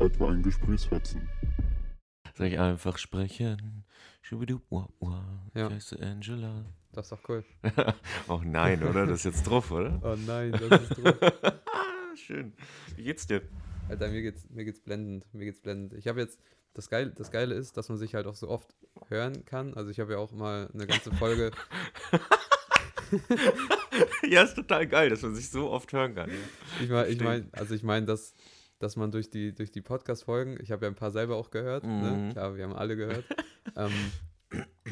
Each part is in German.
als etwa ein Gesprächsfetzen. Soll ich einfach sprechen? Schubidu, wah, wah. Ja. Ich heiße Angela. Das ist doch cool. oh nein, oder? Das ist jetzt drauf, oder? Oh nein, das ist drauf. Schön. Wie geht's dir? Alter, mir geht's, mir geht's blendend. Mir geht's blendend. Ich habe jetzt, das Geile, das Geile ist, dass man sich halt auch so oft hören kann. Also ich habe ja auch mal eine ganze Folge. ja, ist total geil, dass man sich so oft hören kann. Ja. Ich meine, ich mein, also ich meine, dass, dass man durch die, durch die Podcast-Folgen, ich habe ja ein paar selber auch gehört, ne? Mhm. Klar, wir haben alle gehört. ähm,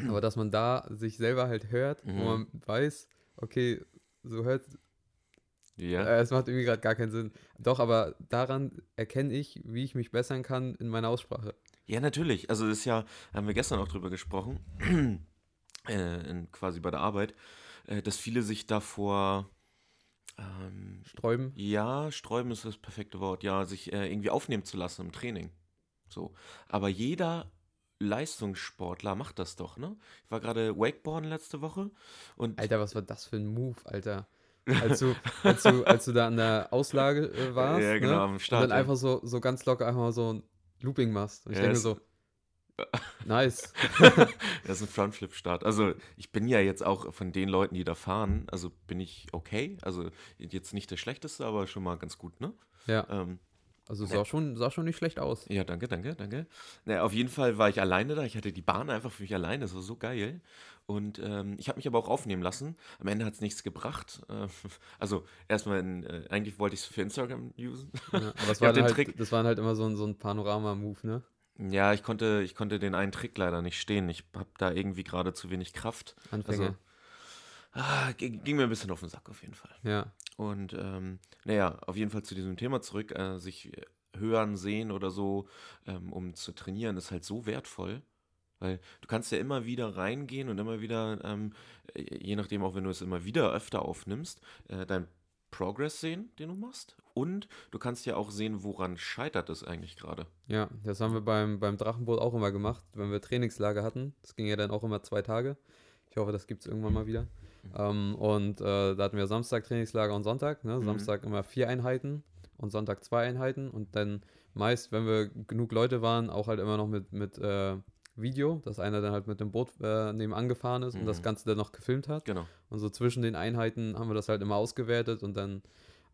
aber dass man da sich selber halt hört, Mhm. wo man weiß, okay, so hört, Ja. Äh, es macht irgendwie gerade gar keinen Sinn. Doch, aber daran erkenne ich, wie ich mich bessern kann in meiner Aussprache. Ja, natürlich. Also das ist ja, haben wir gestern auch drüber gesprochen, äh, in, quasi bei der Arbeit, äh, dass viele sich davor, ähm, Sträuben. ja, sträuben ist das perfekte Wort, ja, sich äh, irgendwie aufnehmen zu lassen im Training. So. Aber jeder Leistungssportler macht das doch, ne? Ich war gerade Wakeboarden letzte Woche und Alter, was war das für ein Move, Alter? Als du, als du, als du da an der Auslage äh, warst Ja, genau, ne? am Start, und dann ja. einfach so, so ganz locker einfach mal so ein Looping machst. Und ich Ja, denke so, nice. Das ist ein Frontflip-Start. Also ich bin ja jetzt auch von den Leuten, die da fahren, also bin ich okay. Also jetzt nicht der schlechteste, aber schon mal ganz gut, ne? Ja, Ähm, also Ja. sah schon, sah schon nicht schlecht aus. ja, danke, danke, danke. Naja, auf jeden Fall war ich alleine da. Ich hatte die Bahn einfach für mich alleine. Das war so geil. Und ähm, ich habe mich aber auch aufnehmen lassen. Am Ende hat es nichts gebracht. Äh, also erstmal, in, äh, eigentlich wollte ich es für Instagram usen. Ja, aber das, war halt, Trick- das waren halt immer so ein, so ein Panorama-Move, ne? Ja, ich konnte, ich konnte den einen Trick leider nicht stehen. Ich habe da irgendwie gerade zu wenig Kraft. Anfänger. Ah, ging, ging mir ein bisschen auf den Sack auf jeden Fall. ja. Und ähm, naja, auf jeden Fall zu diesem Thema zurück, äh, sich hören, sehen oder so, ähm, um zu trainieren, ist halt so wertvoll. Weil du kannst ja immer wieder reingehen und immer wieder, ähm, äh, je nachdem auch wenn du es immer wieder öfter aufnimmst, äh, dein Progress sehen, den du machst. Und du kannst ja auch sehen, woran scheitert es eigentlich gerade. Ja, das haben wir beim, beim Drachenboot auch immer gemacht, wenn wir Trainingslager hatten. Das ging ja dann auch immer zwei Tage. Ich hoffe, das gibt es irgendwann mal wieder. Ähm, und äh, da hatten wir Samstag Trainingslager und Sonntag. Ne? Mhm. Samstag immer vier Einheiten und Sonntag zwei Einheiten. Und dann meist, wenn wir genug Leute waren, auch halt immer noch mit, mit äh, Video, dass einer dann halt mit dem Boot äh, nebenan gefahren ist und das Mhm. Ganze dann noch gefilmt hat. Genau. Und so zwischen den Einheiten haben wir das halt immer ausgewertet und dann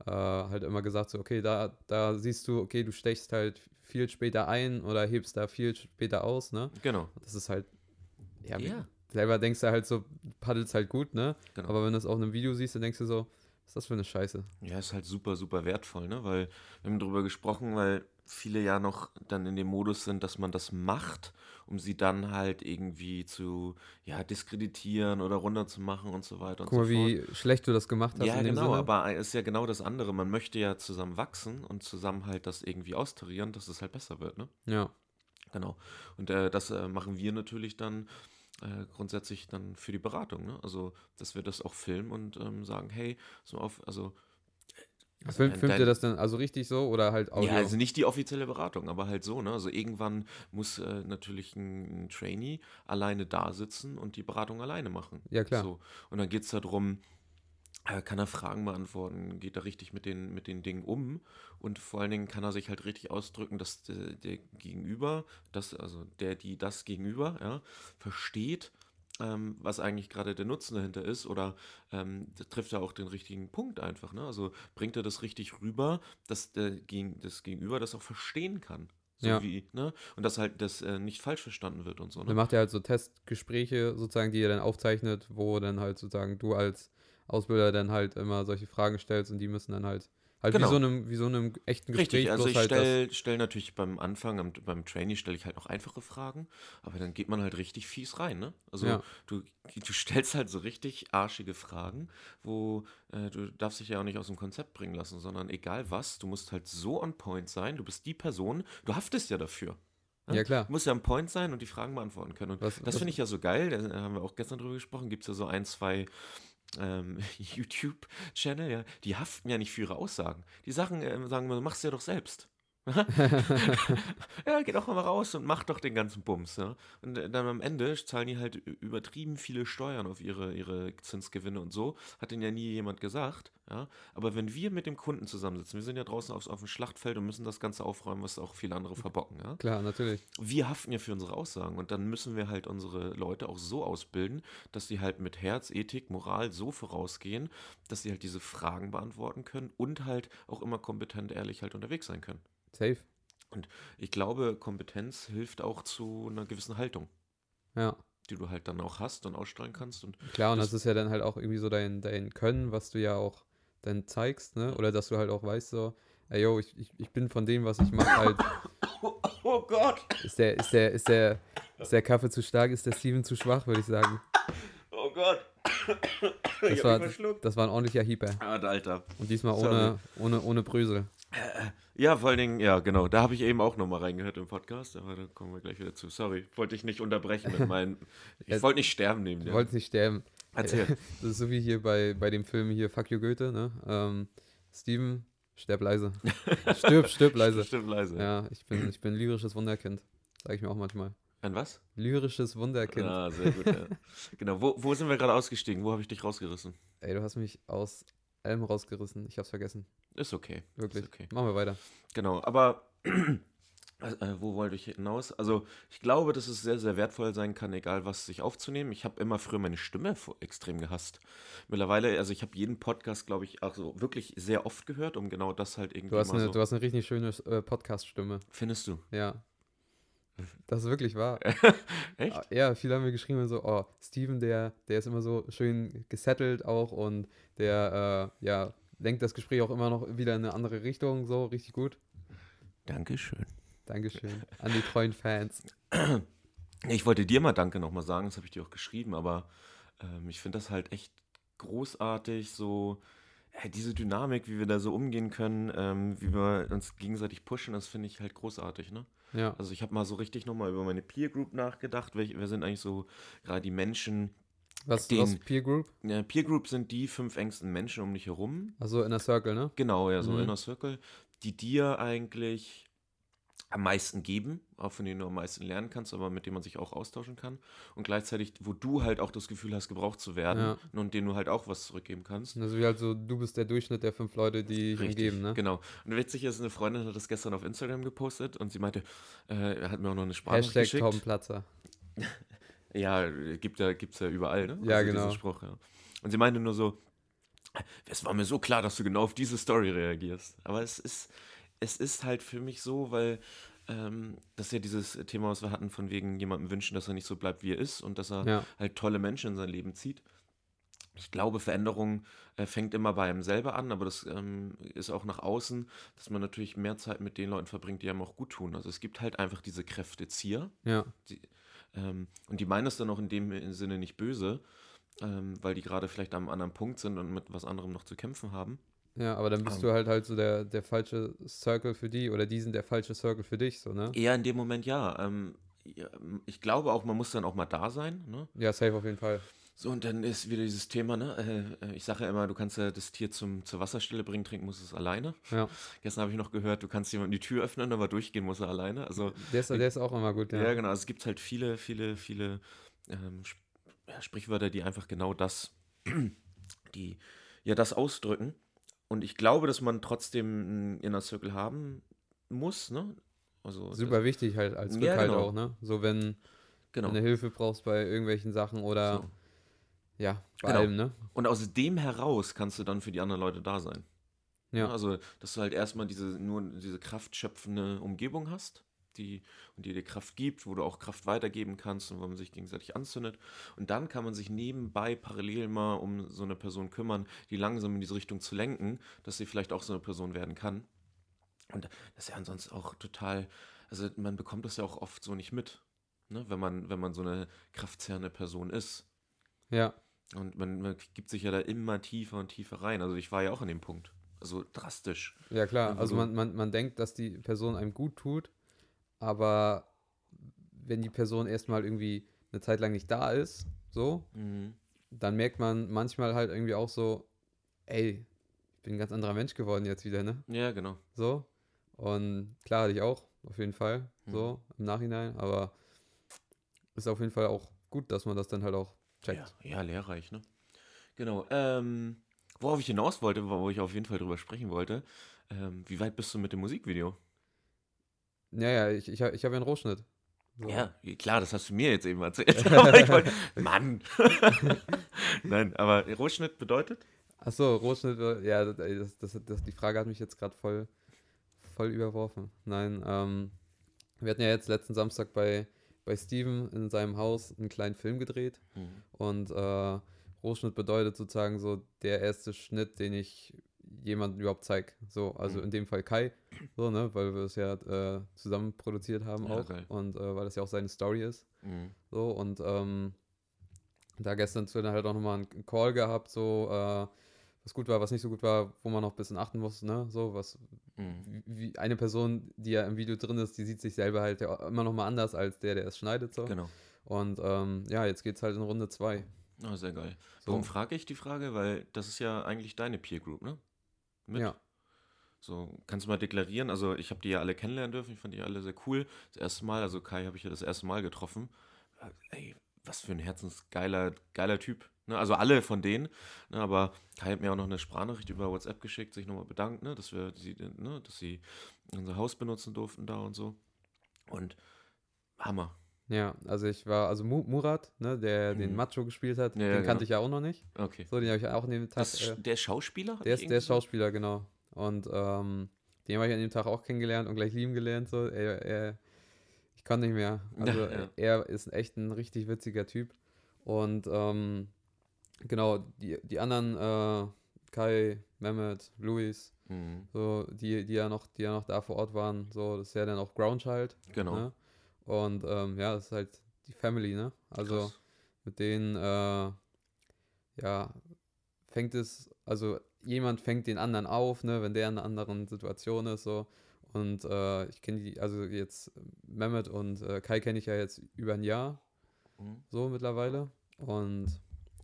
äh, halt immer gesagt, so, okay, da, da siehst du, okay, du stechst halt viel später ein oder hebst da viel später aus, ne? Genau. Das ist halt, ja, Ja. selber denkst du halt so, paddelst halt gut, ne? Genau. Aber wenn du es auf einem Video siehst, dann denkst du so, was ist das für eine Scheiße? Ja, ist halt super, super wertvoll, ne? Weil wir haben darüber gesprochen, weil viele ja noch dann in dem Modus sind, dass man das macht, um sie dann halt irgendwie zu, ja, diskreditieren oder runterzumachen und so weiter und Guck mal, so fort. wie schlecht du das gemacht hast Ja, in dem genau, Sinne. aber es ist ja genau das andere. Man möchte ja zusammen wachsen und zusammen halt das irgendwie austarieren, dass es halt besser wird, ne? ja, Genau. Und äh, das äh, machen wir natürlich dann äh, grundsätzlich dann für die Beratung, ne? Also, dass wir das auch filmen und ähm, sagen, hey, so auf, also also Film, filmt ihr das dann also richtig so oder halt Audio? Ja, also nicht die offizielle Beratung, aber halt so, ne? Also irgendwann muss äh, natürlich ein, ein Trainee alleine da sitzen und die Beratung alleine machen. Ja, klar. So. Und dann geht es darum, äh, kann er Fragen beantworten, geht er richtig mit den, mit den Dingen um und vor allen Dingen kann er sich halt richtig ausdrücken, dass der, der Gegenüber, das, also der, die das Gegenüber, ja, versteht, ähm, was eigentlich gerade der Nutzen dahinter ist oder ähm, trifft er auch den richtigen Punkt einfach, ne? Also bringt er das richtig rüber, dass der, Gegen- das Gegenüber das auch verstehen kann. So Ja. wie, ne? Und dass halt das äh, nicht falsch verstanden wird und so, Dann ne? macht er halt so Testgespräche sozusagen, die er dann aufzeichnet, wo dann halt sozusagen du als Ausbilder dann halt immer solche Fragen stellst und die müssen dann halt halt Genau. wie so einem wie so einem echten Gespräch Richtig, also ich halt stelle stell natürlich beim Anfang, am, beim Trainee stelle ich halt noch einfache Fragen, aber dann geht man halt richtig fies rein, ne? Also Ja. du, du stellst halt so richtig arschige Fragen, wo äh, du darfst dich ja auch nicht aus dem Konzept bringen lassen, sondern egal was, du musst halt so on point sein, du bist die Person, du haftest ja dafür. ne? Ja, klar. Du musst ja on point sein und die Fragen beantworten können. Und Was- das finde ich ja so geil, da haben wir auch gestern drüber gesprochen, gibt es ja so ein, zwei ähm, YouTube-Channel, ja, die haften ja nicht für ihre Aussagen. Die Sachen äh, sagen, machst du ja doch selbst. ja, geh doch mal raus und mach doch den ganzen Bums. Ja? Und äh, dann am Ende zahlen die halt übertrieben viele Steuern auf ihre, ihre Zinsgewinne und so. Hat denen ja nie jemand gesagt. Ja? Aber wenn wir mit dem Kunden zusammensitzen, wir sind ja draußen auf, auf dem Schlachtfeld und müssen das Ganze aufräumen, was auch viele andere verbocken. Ja? Klar, natürlich. Wir haften ja für unsere Aussagen und dann müssen wir halt unsere Leute auch so ausbilden, dass sie halt mit Herz, Ethik, Moral so vorausgehen, dass sie halt diese Fragen beantworten können und halt auch immer kompetent, ehrlich halt unterwegs sein können. Safe. Und ich glaube, Kompetenz hilft auch zu einer gewissen Haltung. Ja. Die du halt dann auch hast und ausstrahlen kannst. Und Klar, und das, das ist ja dann halt auch irgendwie so dein, dein Können, was du ja auch dann zeigst, ne? Oder dass du halt auch weißt, so, ey yo, ich, ich, ich bin von dem, was ich mache, halt. Oh, oh Gott! Ist der, ist der, ist der, ist der Kaffee zu stark, ist der Steven zu schwach, würde ich sagen. Oh Gott! Das war, das war ein ordentlicher Hieper. Alter. Und diesmal ohne, ohne, ohne Brösel. Ja, vor allen Dingen, ja, genau. Da habe ich eben auch nochmal reingehört im Podcast, aber da kommen wir gleich wieder zu. Sorry, wollte ich nicht unterbrechen mit meinen. Ich wollte nicht sterben neben dir. Du wolltest nicht sterben. Erzähl. Das ist so wie hier bei, bei dem Film hier Fuck You Goethe, ne? Ähm, Steven, sterb leise. Stirb, stirb leise. Stirb leise. Ja, ich bin, ich bin lyrisches Wunderkind. Sag ich mir auch manchmal. Ein was? Lyrisches Wunderkind. Ah, sehr gut, ja. genau. Wo, wo sind wir gerade ausgestiegen? Wo habe ich dich rausgerissen? Ey, du hast mich aus allem rausgerissen. Ich hab's vergessen. Ist okay. Wirklich. Ist okay. Machen wir weiter. Genau, aber äh, wo wollte ich hinaus? Also, ich glaube, dass es sehr, sehr wertvoll sein kann, egal was sich aufzunehmen. Ich habe immer früher meine Stimme extrem gehasst. Mittlerweile, also ich habe jeden Podcast, glaube ich, auch so wirklich sehr oft gehört, um genau das halt irgendwie Du hast, mal eine, so. du hast eine richtig schöne äh, Podcast-Stimme. Findest du? Ja. Das ist wirklich wahr. Echt? Ah, Ja, viele haben mir geschrieben so, oh, Steven, der, der ist immer so schön gesettelt auch und der, äh, ja, lenkt das Gespräch auch immer noch wieder in eine andere Richtung, so, richtig gut. Dankeschön. Dankeschön an die treuen Fans. Ich wollte dir mal Danke nochmal sagen, das habe ich dir auch geschrieben, aber ähm, ich finde das halt echt großartig, so diese Dynamik, wie wir da so umgehen können, ähm, wie wir uns gegenseitig pushen, das finde ich halt großartig, ne? Ja, Also ich habe mal so richtig nochmal über meine Peer Group nachgedacht, welche, wer sind eigentlich so gerade die Menschen, was, den- was Peer Group? ja, Peer Group sind die fünf engsten Menschen um dich herum, Also in der Circle, ne? genau, ja, so Mhm. Inner Circle, die dir eigentlich am meisten geben, auch von denen du am meisten lernen kannst, aber mit denen man sich auch austauschen kann. Und gleichzeitig, wo du halt auch das Gefühl hast, gebraucht zu werden Ja. und denen du halt auch was zurückgeben kannst. Also wie halt so, du bist der Durchschnitt der fünf Leute, die dich umgeben, ne? Genau. Und witzig ist, eine Freundin hat das gestern auf Instagram gepostet und sie meinte, äh, er hat mir auch noch eine Sprachnachricht Hashtag geschickt. Taubenplatzer. Ja, gibt ja, gibt's ja überall, ne? Ja, diesen genau. Spruch, ja. Und sie meinte nur so, es war mir so klar, dass du genau auf diese Story reagierst. Aber es ist, es ist halt für mich so, weil ähm, das ist ja dieses Thema, was wir hatten, von wegen jemandem wünschen, dass er nicht so bleibt, wie er ist und dass er Ja, halt tolle Menschen in sein Leben zieht. Ich glaube, Veränderung äh, fängt immer bei einem selber an, aber das ähm, ist auch nach außen, dass man natürlich mehr Zeit mit den Leuten verbringt, die einem auch gut tun. Also es gibt halt einfach diese Kräftezieher, ja, ähm, und die meinen es dann auch in dem Sinne nicht böse, ähm, weil die gerade vielleicht am anderen Punkt sind und mit was anderem noch zu kämpfen haben. Ja, aber dann bist Ähm. du halt halt so der, der falsche Circle für die oder die sind der falsche Circle für dich, so, ne? Eher in dem Moment ja. Ähm, ich glaube auch, man muss dann auch mal da sein. Ne? Ja, safe auf jeden Fall. So, und dann ist wieder dieses Thema, ne? Äh, äh, ich sage ja immer, du kannst ja das Tier zum, zur Wasserstelle bringen, trinken muss es alleine. Ja. Gestern habe ich noch gehört, du kannst jemandem die Tür öffnen, aber durchgehen muss er alleine. Also, Der ist, der ist auch immer gut, ja, ja. genau. Also es gibt halt viele, viele, viele ähm, Sprichwörter, die einfach genau das, die ja das ausdrücken. Und ich glaube, dass man trotzdem einen Inner Circle haben muss, ne? Also Super wichtig halt als Ja, Rückhalt genau. auch, ne? So wenn genau. du Hilfe brauchst bei irgendwelchen Sachen oder So. ja, bei Genau. allem, ne? Und aus dem heraus kannst du dann für die anderen Leute da sein. Ja. Also, dass du halt erstmal diese, nur diese kraftschöpfende Umgebung hast, die, und die dir Kraft gibt, wo du auch Kraft weitergeben kannst und wo man sich gegenseitig anzündet. Und dann kann man sich nebenbei parallel mal um so eine Person kümmern, die langsam in diese Richtung zu lenken, dass sie vielleicht auch so eine Person werden kann. Und das ist ja ansonsten auch total, also man bekommt das ja auch oft so nicht mit, ne? wenn, man, wenn man so eine kraftzerrende Person ist. Ja, Und man, man gibt sich ja da immer tiefer und tiefer rein. Also ich war ja auch an dem Punkt. Also drastisch. ja klar. Wo Also man, man, man denkt, dass die Person einem gut tut, aber wenn die Person erstmal irgendwie eine Zeit lang nicht da ist, so, Mhm. dann merkt man manchmal halt irgendwie auch so, ey, ich bin ein ganz anderer Mensch geworden jetzt wieder, ne? Ja, genau. So. Und klar hatte ich auch, auf jeden Fall, so im Nachhinein, aber ist auf jeden Fall auch gut, dass man das dann halt auch checkt. Ja, ja lehrreich, ne? Genau. Ähm, worauf ich hinaus wollte, wo ich auf jeden Fall drüber sprechen wollte, ähm, wie weit bist du mit dem Musikvideo? Ja, ja, ich, ich, ich habe ja einen Rohschnitt. So. Ja, klar, das hast du mir jetzt eben erzählt. wollte, Mann. Nein, aber Rohschnitt bedeutet? Achso, Rohschnitt, äh, ja, das, ey, das, das, das, die Frage hat mich jetzt gerade voll, voll überworfen. Nein, ähm, wir hatten ja jetzt letzten Samstag bei, bei Steven in seinem Haus einen kleinen Film gedreht und äh, Rohschnitt bedeutet sozusagen so der erste Schnitt, den ich jemandem überhaupt zeige. So, also Mhm. in dem Fall Kai, so, ne, weil wir es ja äh, zusammen produziert haben Ja, auch geil. und äh, weil das ja auch seine Story ist. Mhm. So, und ähm, da gestern zu dann halt auch nochmal einen Call gehabt, so, äh, was gut war, was nicht so gut war, wo man noch ein bisschen achten muss, ne? So, was, Mhm. wie eine Person, die ja im Video drin ist, die sieht sich selber halt ja immer nochmal anders als der, der es schneidet, so. Genau. Und ähm, ja, jetzt geht's halt in Runde 2. Oh, sehr geil. So. Warum frage ich die Frage? Weil das ist ja eigentlich deine Peer Group, ne? Mit? Ja. So, kannst du mal deklarieren? Also, ich habe die ja alle kennenlernen dürfen. Ich fand die alle sehr cool. Das erste Mal, also Kai habe ich ja das erste Mal getroffen. Äh, Ey, was für ein herzensgeiler geiler Typ. Ne? Also alle von denen. Ne? Aber Kai hat mir auch noch eine Sprachnachricht über WhatsApp geschickt, sich nochmal bedankt, ne? dass wir sie, ne? dass sie unser Haus benutzen durften da und so. Und Hammer. Ja, also ich war, also Mu Murat, ne, der den Mhm. Macho gespielt hat, Ja, den ja, kannte genau. ich ja auch noch nicht. Okay. So, den habe ich auch an dem Tag. Das, äh, der Schauspieler? Der ist, der Schauspieler, genau. Und ähm, den habe ich an dem Tag auch kennengelernt und gleich lieben gelernt. So. Er, er, ich kann nicht mehr. Also ja. er ist echt ein richtig witziger Typ. Und ähm, genau, die, die anderen, äh, Kai, Mehmet, Luis, Mhm. so, die, die ja noch, die ja noch da vor Ort waren, so, das ist ja dann auch Groundchild. Genau. Ne? Und ähm, ja, das ist halt die Family, ne? Also Krass. mit denen, äh, ja, fängt es, also jemand fängt den anderen auf, ne, wenn der in einer anderen Situation ist, so. Und äh, ich kenne die, also jetzt Mehmet und äh, Kai kenne ich ja jetzt über ein Jahr, Mhm. so mittlerweile. Und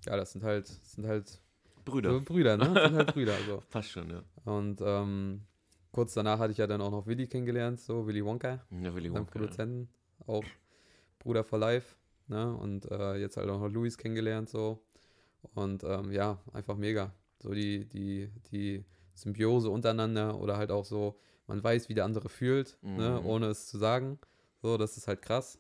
ja, das sind halt, das sind halt Brüder. so Brüder, ne? Das sind halt Brüder, so. Passt schon, ja. Und ähm, kurz danach hatte ich ja dann auch noch Willi kennengelernt, so Willy Wonka Ja, Willy Wonka. Produzenten, auch Bruder for Life, ne? Und äh, jetzt halt auch noch Luis kennengelernt so. Und ähm, ja, einfach mega. So die, die, die Symbiose untereinander oder halt auch so, man weiß, wie der andere fühlt, ne? Mhm. ohne es zu sagen. So, das ist halt krass.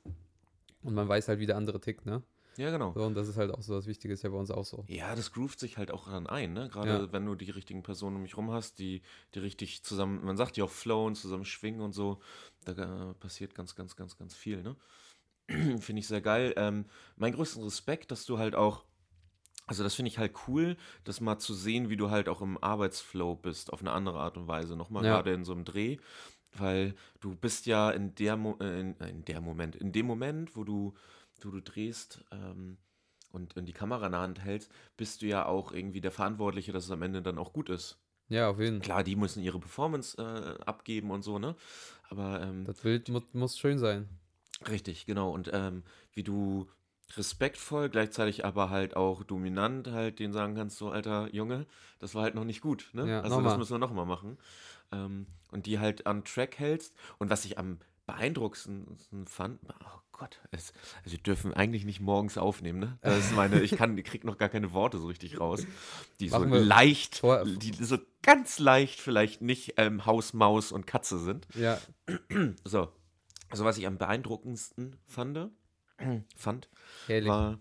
Und man weiß halt, wie der andere tickt, ne? Ja, genau. So, und das ist halt auch so das Wichtige, ist ja bei uns auch so. Ja, das groovt sich halt auch dann ein, ne? Gerade Ja. wenn du die richtigen Personen um dich rum hast, die, die richtig zusammen, man sagt ja auch flowen, zusammen schwingen und so, da äh, passiert ganz, ganz, ganz, ganz viel, ne? finde ich sehr geil. Ähm, mein größten Respekt, dass du halt auch, also das finde ich halt cool, das mal zu sehen, wie du halt auch im Arbeitsflow bist, auf eine andere Art und Weise, nochmal Ja. gerade in so einem Dreh, weil du bist ja in der, Mo äh, in, äh, in der Moment, in dem Moment, wo du, wo du drehst ähm, und in die Kamera in der Hand hältst, bist du ja auch irgendwie der Verantwortliche, dass es am Ende dann auch gut ist. Ja, auf jeden Fall. Klar, die müssen ihre Performance äh, abgeben und so, ne? Aber ähm, Das Bild mu muss schön sein. Richtig, genau. Und ähm, wie du respektvoll, gleichzeitig aber halt auch dominant halt den sagen kannst, so, alter Junge, das war halt noch nicht gut, ne? Ja, also das müssen wir nochmal machen. Ähm, und die halt an Track hältst. Und was ich am beeindruckendsten fand, oh Gott, es, also wir dürfen eigentlich nicht morgens aufnehmen, ne? Das ist meine, ich kann, ich krieg noch gar keine Worte so richtig raus. Die so Machen wir leicht, vor- die so ganz leicht vielleicht nicht ähm, Haus, Maus und Katze sind. Ja, So, also was ich am beeindruckendsten fand, fand, herrlich. war.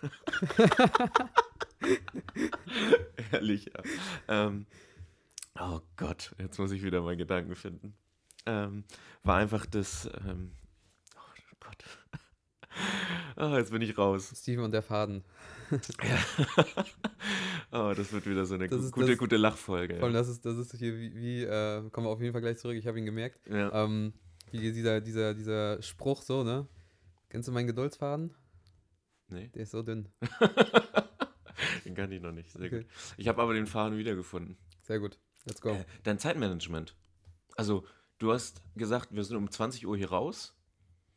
Ehrlich, ja. Ähm, oh Gott, jetzt muss ich wieder meinen Gedanken finden. Ähm, war einfach das. Ähm, oh Gott. Ah, jetzt bin ich raus. Steven und der Faden. oh, das wird wieder so eine Das gu- ist- gute, das- gute Lachfolge. Vor allem, Ja. das ist, das ist hier wie, wie äh, kommen wir auf jeden Fall gleich zurück, ich habe ihn gemerkt. Ja. Ähm, wie dieser, dieser, dieser Spruch so, ne? Kennst du meinen Geduldsfaden? Nee, Der ist so dünn. den kann ich noch nicht. Sehr Okay. gut. Ich habe aber den Faden wiedergefunden. Sehr gut. Let's go. Äh, dein Zeitmanagement. Also, du hast gesagt, wir sind um 20 Uhr hier raus.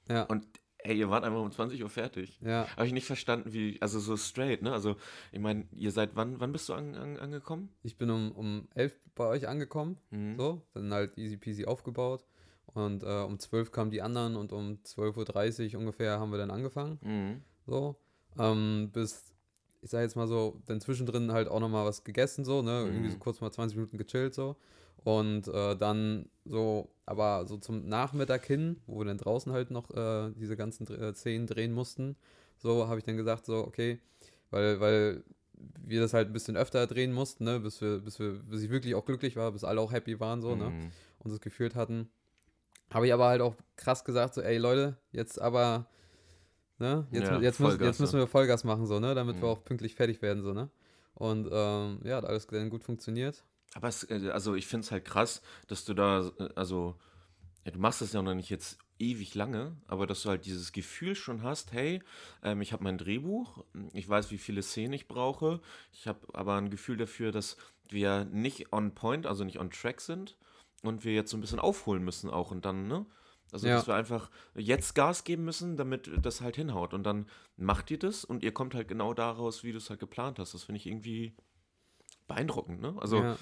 Ja. Und ey, ihr wart einfach um 20 Uhr fertig. Ja. Habe ich nicht verstanden, wie, also so straight, ne? Also, ich meine, ihr seid, wann, wann bist du an, an, angekommen? Ich bin um, um 11 bei euch angekommen, Mhm. so, dann halt easy peasy aufgebaut. Und äh, um 12 kamen die anderen und um 12.30 Uhr ungefähr haben wir dann angefangen. Mhm. So. Ähm, bis, ich sag jetzt mal so, dann zwischendrin halt auch nochmal was gegessen, so, ne? Irgendwie so Mhm. kurz mal 20 Minuten gechillt, so. Und äh, dann so, aber so zum Nachmittag hin, wo wir dann draußen halt noch äh, diese ganzen äh, Szenen drehen mussten, so habe ich dann gesagt, so, okay, weil, weil wir das halt ein bisschen öfter drehen mussten, ne, bis wir, bis wir, bis ich wirklich auch glücklich war, bis alle auch happy waren, so, ne, Mhm. und es gefühlt hatten. Habe ich aber halt auch krass gesagt, so, ey Leute, jetzt aber, ne, jetzt, Ja, jetzt, müssen, jetzt müssen wir Vollgas machen, so, ne, damit wir Mhm. auch pünktlich fertig werden, so, ne. Und ähm, ja, hat alles dann gut funktioniert. Aber es, äh, also ich finde es halt krass, dass du da, äh, also, ja, du machst das ja noch nicht jetzt ewig lange, aber dass du halt dieses Gefühl schon hast, hey, ähm, ich habe mein Drehbuch, ich weiß, wie viele Szenen ich brauche, ich habe aber ein Gefühl dafür, dass wir nicht on point, also nicht on track sind und wir jetzt so ein bisschen aufholen müssen auch und dann, ne? Also, Ja. dass wir einfach jetzt Gas geben müssen, damit das halt hinhaut. Und dann macht ihr das und ihr kommt halt genau daraus, wie du es halt geplant hast. Das finde ich irgendwie beeindruckend, ne? Also, ja,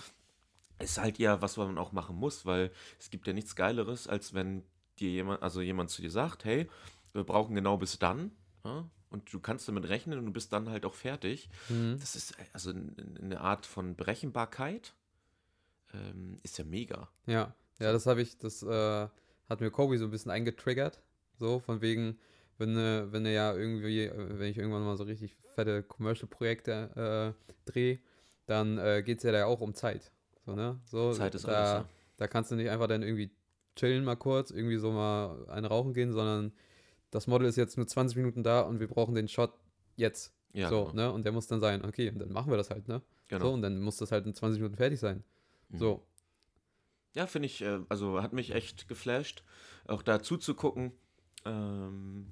ist halt ja was, was man auch machen muss, weil es gibt ja nichts Geileres, als wenn dir jemand, also jemand zu dir sagt, hey, wir brauchen genau bis dann, ja, und du kannst damit rechnen und du bist dann halt auch fertig. mhm. Das ist also eine Art von Berechenbarkeit, ähm, ist ja mega. ja, ja, das habe ich, das äh, hat mir Kobe so ein bisschen eingetriggert, so, von wegen, wenn, äh, wenn er ja irgendwie, äh, wenn ich irgendwann mal so richtig fette Commercial-Projekte äh, drehe, dann äh, geht es ja da auch um Zeit, so, ne, so, Zeit ist da, alles. Ja. Da kannst du nicht einfach dann irgendwie chillen mal kurz, irgendwie so mal eine rauchen gehen, sondern das Model ist jetzt nur 20 Minuten da und wir brauchen den Shot jetzt. Ja, so, genau. ne? Und der muss dann sein, okay, und dann machen wir das halt, ne? genau. So, und dann muss das halt in 20 Minuten fertig sein. Mhm. So. Ja, finde ich, äh, also hat mich echt geflasht, auch da zuzugucken, ähm,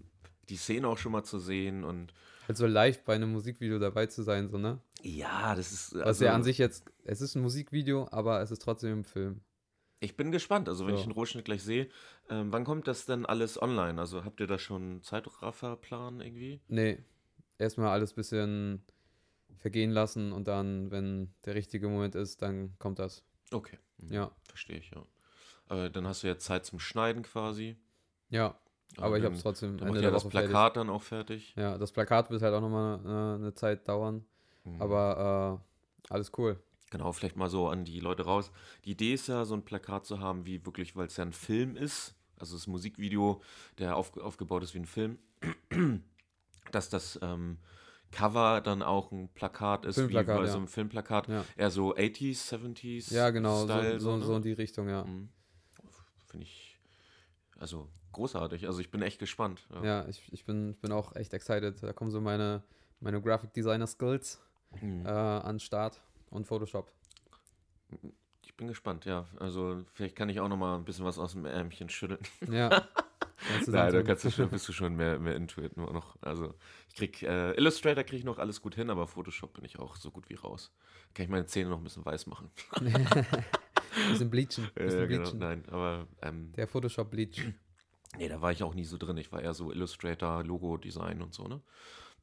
die Szene auch schon mal zu sehen und Halt so live bei einem Musikvideo dabei zu sein, so, ne? ja, das ist. Was also, ja an sich jetzt, es ist ein Musikvideo, aber es ist trotzdem ein Film. Ich bin gespannt, also wenn So. ich den Rohschnitt gleich sehe, ähm, wann kommt das denn alles online? Also habt ihr da schon einen Zeitrafferplan irgendwie? Nee, erstmal alles bisschen vergehen lassen und dann, wenn der richtige Moment ist, dann kommt das. Okay, mhm, Ja, verstehe ich, ja. Äh, dann hast du ja Zeit zum Schneiden quasi. ja, aber ich dann, habe es trotzdem dann Ende macht ja der das Woche fertig. Plakat dann auch fertig. Ja, das Plakat wird halt auch nochmal äh, eine Zeit dauern, Mhm. aber äh, alles cool. Genau, vielleicht mal so an die Leute raus. Die Idee ist ja, so ein Plakat zu haben, wie wirklich, weil es ja ein Film ist, also das Musikvideo, der auf, aufgebaut ist wie ein Film, dass das ähm, Cover dann auch ein Plakat ist, Filmplakat, wie bei ja. so einem Filmplakat. Ja, Eher so 80s, 70s ja genau, Style. so, so, ne? so in die Richtung, ja. Mhm. Finde ich, also großartig. Also ich bin echt gespannt. Ja. Ja, ich, ich, bin, ich bin auch echt excited. Da kommen so meine, meine Graphic Designer Skills Mhm. äh, an den Start und Photoshop. Ich bin gespannt, ja. Also vielleicht kann ich auch noch mal ein bisschen was aus dem Ärmchen schütteln. Ja. Nein, da kannst du schon, bist du schon mehr, mehr into it nur noch. Also ich krieg, äh, Illustrator kriege ich noch alles gut hin, aber Photoshop bin ich auch so gut wie raus. Kann ich meine Zähne noch ein bisschen weiß machen. bisschen bleachen. Bisschen Äh, genau, bleachen. nein, aber ähm, Der Photoshop Bleach. Nee, da war ich auch nie so drin. Ich war eher so Illustrator, Logo-Design und so, ne?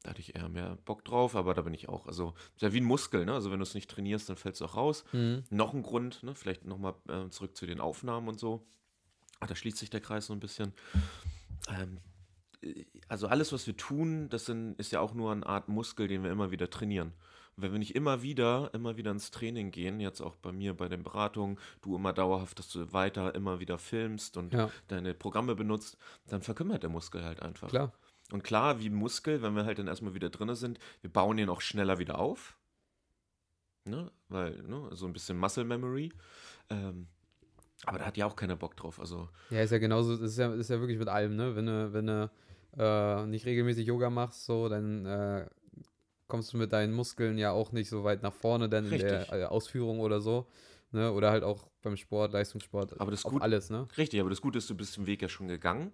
Da hatte ich eher mehr Bock drauf, aber da bin ich auch. Also, ist ja wie ein Muskel, ne? Also, wenn du es nicht trainierst, dann fällt es auch raus. Mhm. Noch ein Grund, ne? Vielleicht nochmal äh, zurück zu den Aufnahmen und so. Ah, da schließt sich der Kreis so ein bisschen. Ähm, äh, also alles, was wir tun, das sind, ist ja auch nur eine Art Muskel, den wir immer wieder trainieren. Wenn wir nicht immer wieder, immer wieder ins Training gehen, jetzt auch bei mir bei den Beratungen, du immer dauerhaft, dass du weiter immer wieder filmst und Ja, deine Programme benutzt, dann verkümmert der Muskel halt einfach. klar. Und klar, wie Muskel, wenn wir halt dann erstmal wieder drin sind, wir bauen ihn auch schneller wieder auf. Ne? Weil, ne, so ein bisschen Muscle Memory. Ähm, aber da hat ja auch keiner Bock drauf. Also, Ja, ist ja genauso, das ist ja, ist ja wirklich mit allem, ne? Wenn du, wenn du äh, nicht regelmäßig Yoga machst, so, dann äh, kommst du mit deinen Muskeln ja auch nicht so weit nach vorne dann in der äh, Ausführung oder so. Ne? Oder halt auch beim Sport, Leistungssport, Aber das gut- alles, ne? richtig, aber das Gute ist, du bist den Weg ja schon gegangen.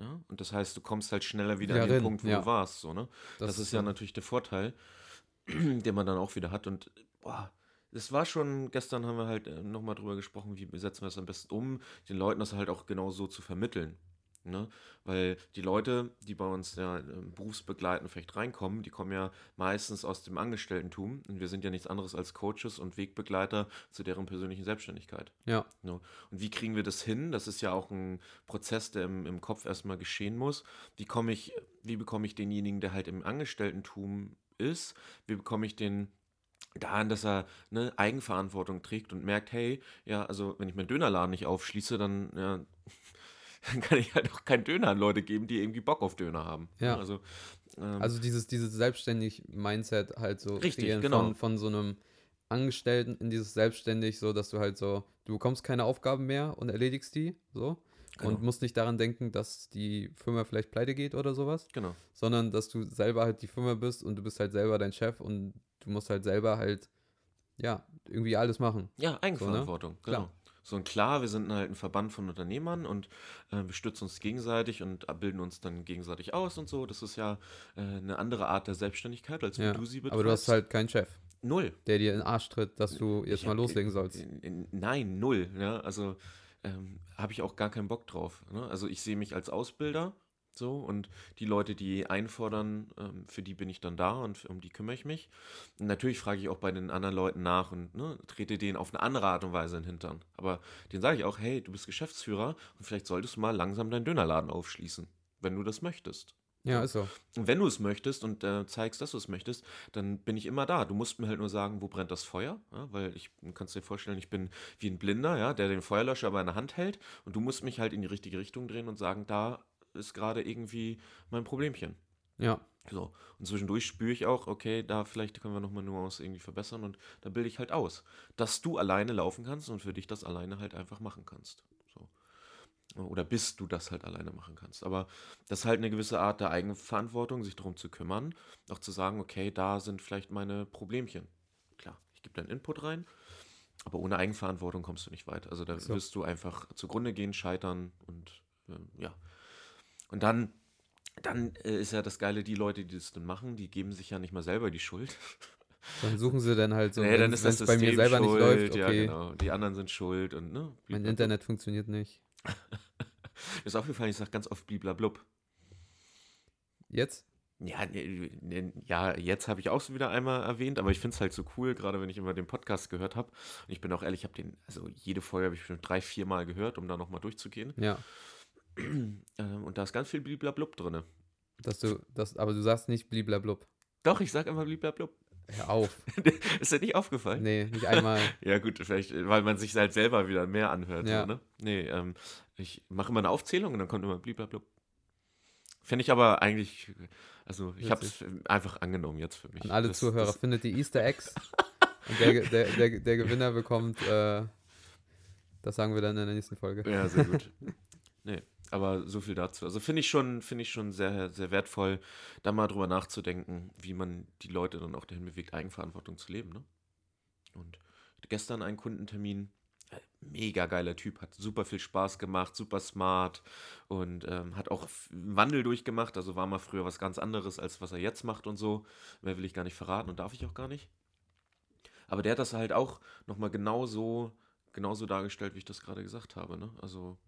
Ja? Und das heißt, du kommst halt schneller wieder Wieder an den Punkt, wo ja. du warst. So, ne? Das, ist ja natürlich der Vorteil, den man dann auch wieder hat. Und boah, das war schon, gestern haben wir halt nochmal drüber gesprochen, wie setzen wir es am besten um, den Leuten das halt auch genau so zu vermitteln. Ne? Weil die Leute, die bei uns ja ähm, berufsbegleitend vielleicht reinkommen, die kommen ja meistens aus dem Angestellten-Tum. Und wir sind ja nichts anderes als Coaches und Wegbegleiter zu deren persönlichen Selbstständigkeit. Ja. Ne? Und wie kriegen wir das hin? Das ist ja auch ein Prozess, der im, im Kopf erstmal geschehen muss. Wie komme ich, wie bekomme ich denjenigen, der halt im Angestellten-Tum ist, wie bekomme ich den daran, dass er eine Eigenverantwortung trägt und merkt, hey, ja, also wenn ich meinen Dönerladen nicht aufschließe, dann ja, dann kann ich halt auch keinen Döner an Leute geben, die irgendwie Bock auf Döner haben. Ja. Also, ähm, Also dieses, dieses selbstständig Mindset halt so Richtig, genau. von, von so einem Angestellten in dieses selbstständig, so dass du halt so, du bekommst keine Aufgaben mehr und erledigst die, so. Genau. Und musst nicht daran denken, dass die Firma vielleicht pleite geht oder sowas, genau. sondern dass du selber halt die Firma bist und du bist halt selber dein Chef und du musst halt selber halt, ja, irgendwie alles machen. Ja, Eigenverantwortung, Klar. genau. So und klar, wir sind halt ein Verband von Unternehmern und äh, wir stützen uns gegenseitig und bilden uns dann gegenseitig aus und so. Das ist ja äh, eine andere Art der Selbstständigkeit, als Ja. wie du sie betreibst. Aber du hast halt keinen Chef, null. der dir in den Arsch tritt, dass du jetzt Ich mal loslegen sollst. in- in- Nein, null. Ja, also ähm, habe ich auch gar keinen Bock drauf. Ne? Also ich sehe mich als Ausbilder so und die Leute, die einfordern, ähm, für die bin ich dann da und um die kümmere ich mich. Und natürlich frage ich auch bei den anderen Leuten nach und ne, trete denen auf eine andere Art und Weise in den Hintern. Aber denen sage ich auch, hey, du bist Geschäftsführer und vielleicht solltest du mal langsam deinen Dönerladen aufschließen, wenn du das möchtest. Ja, ist so. Und wenn du es möchtest und äh, zeigst, dass du es möchtest, dann bin ich immer da. Du musst mir halt nur sagen, wo brennt das Feuer, ja? weil ich du kannst dir vorstellen, ich bin wie ein Blinder, ja, der den Feuerlöscher aber in der Hand hält und du musst mich halt in die richtige Richtung drehen und sagen, da ist gerade irgendwie mein Problemchen. Ja, So. Und zwischendurch spüre ich auch, okay, da vielleicht können wir nochmal Nuance irgendwie verbessern und da bilde ich halt aus, dass du alleine laufen kannst und für dich das alleine halt einfach machen kannst. So. Oder bis du das halt alleine machen kannst. Aber das ist halt eine gewisse Art der Eigenverantwortung, sich darum zu kümmern, auch zu sagen, okay, da sind vielleicht meine Problemchen. Klar, ich gebe deinen Input rein, aber ohne Eigenverantwortung kommst du nicht weit. Also da So. wirst du einfach zugrunde gehen, scheitern und ähm, ja. Und dann, dann äh, ist ja das Geile, die Leute, die das dann machen, die geben sich ja nicht mal selber die Schuld. dann suchen sie dann halt so, nee, wenn dann ist das es bei mir selber nicht schuld, läuft, ja okay, genau. Die anderen sind schuld und ne. mein. Internet funktioniert nicht. Mir ist aufgefallen, ich sage ganz oft bliblablub. Jetzt? Ja, nee, nee, ja, jetzt habe ich auch so wieder einmal erwähnt, aber ich finde es halt so cool, gerade wenn ich immer den Podcast gehört habe. Und ich bin auch ehrlich, ich habe den, also jede Folge habe ich schon drei, vier Mal gehört, um da nochmal durchzugehen. Ja, und da ist ganz viel bliblablub drin. dass du, das, aber du sagst nicht bliblablub. Doch, ich sage immer bliblablub. Hör auf. ist dir nicht aufgefallen? Nee, nicht einmal. Ja, gut, vielleicht, weil man sich halt selber wieder mehr anhört. Ja. So, ne? Nee, ähm, ich mache immer eine Aufzählung und dann kommt immer bliblablub. Finde ich aber eigentlich, also ich habe es einfach angenommen jetzt für mich. An alle Das- Zuhörer, das- findet die Easter Eggs. Und der, der, der, der Gewinner bekommt, äh, das sagen wir dann in der nächsten Folge. Ja, sehr gut. nee, aber so viel dazu. Also finde ich schon, finde ich schon sehr, sehr wertvoll, da mal drüber nachzudenken, wie man die Leute dann auch dahin bewegt, Eigenverantwortung zu leben. Ne? Und gestern einen Kundentermin, äh, mega geiler Typ, hat super viel Spaß gemacht, super smart und ähm, hat auch Wandel durchgemacht. Also war mal früher was ganz anderes, als was er jetzt macht und so. Mehr will ich gar nicht verraten und darf ich auch gar nicht. Aber der hat das halt auch nochmal genauso, genauso dargestellt, wie ich das gerade gesagt habe. Ne? Also